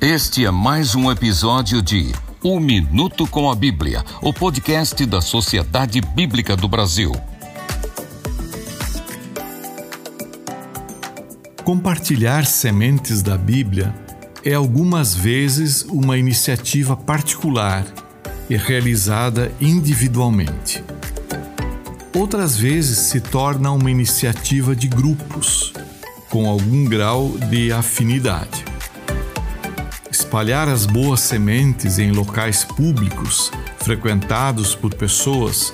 Este é mais um episódio de Um Minuto com a Bíblia, o podcast da Sociedade Bíblica do Brasil. Compartilhar sementes da Bíblia é algumas vezes uma iniciativa particular e realizada individualmente. Outras vezes se torna uma iniciativa de grupos, com algum grau de afinidade. Espalhar as boas sementes em locais públicos frequentados por pessoas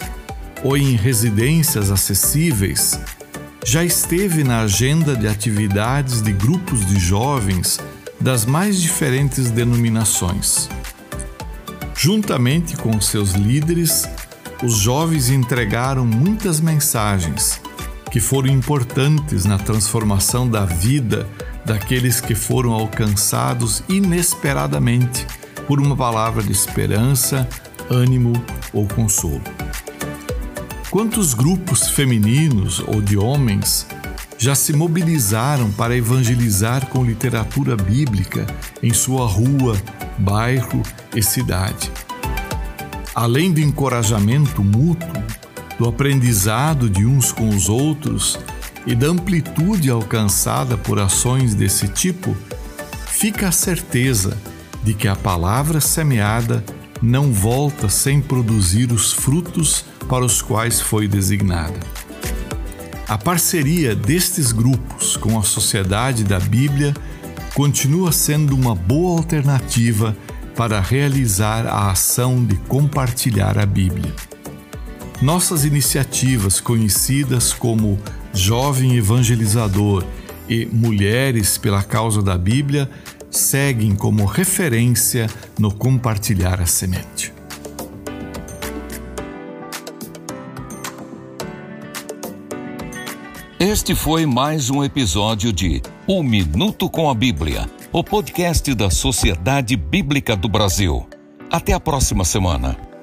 ou em residências acessíveis já esteve na agenda de atividades de grupos de jovens das mais diferentes denominações. Juntamente com seus líderes, os jovens entregaram muitas mensagens que foram importantes na transformação da vida daqueles que foram alcançados inesperadamente por uma palavra de esperança, ânimo ou consolo. Quantos grupos femininos ou de homens já se mobilizaram para evangelizar com literatura bíblica em sua rua, bairro e cidade? Além do encorajamento mútuo, do aprendizado de uns com os outros e da amplitude alcançada por ações desse tipo, fica a certeza de que a palavra semeada não volta sem produzir os frutos para os quais foi designada. A parceria destes grupos com a Sociedade da Bíblia continua sendo uma boa alternativa para realizar a ação de compartilhar a Bíblia. Nossas iniciativas, conhecidas como Jovem Evangelizador e Mulheres pela Causa da Bíblia, seguem como referência no compartilhar a semente. Este foi mais um episódio de Um Minuto com a Bíblia, o podcast da Sociedade Bíblica do Brasil. Até a próxima semana.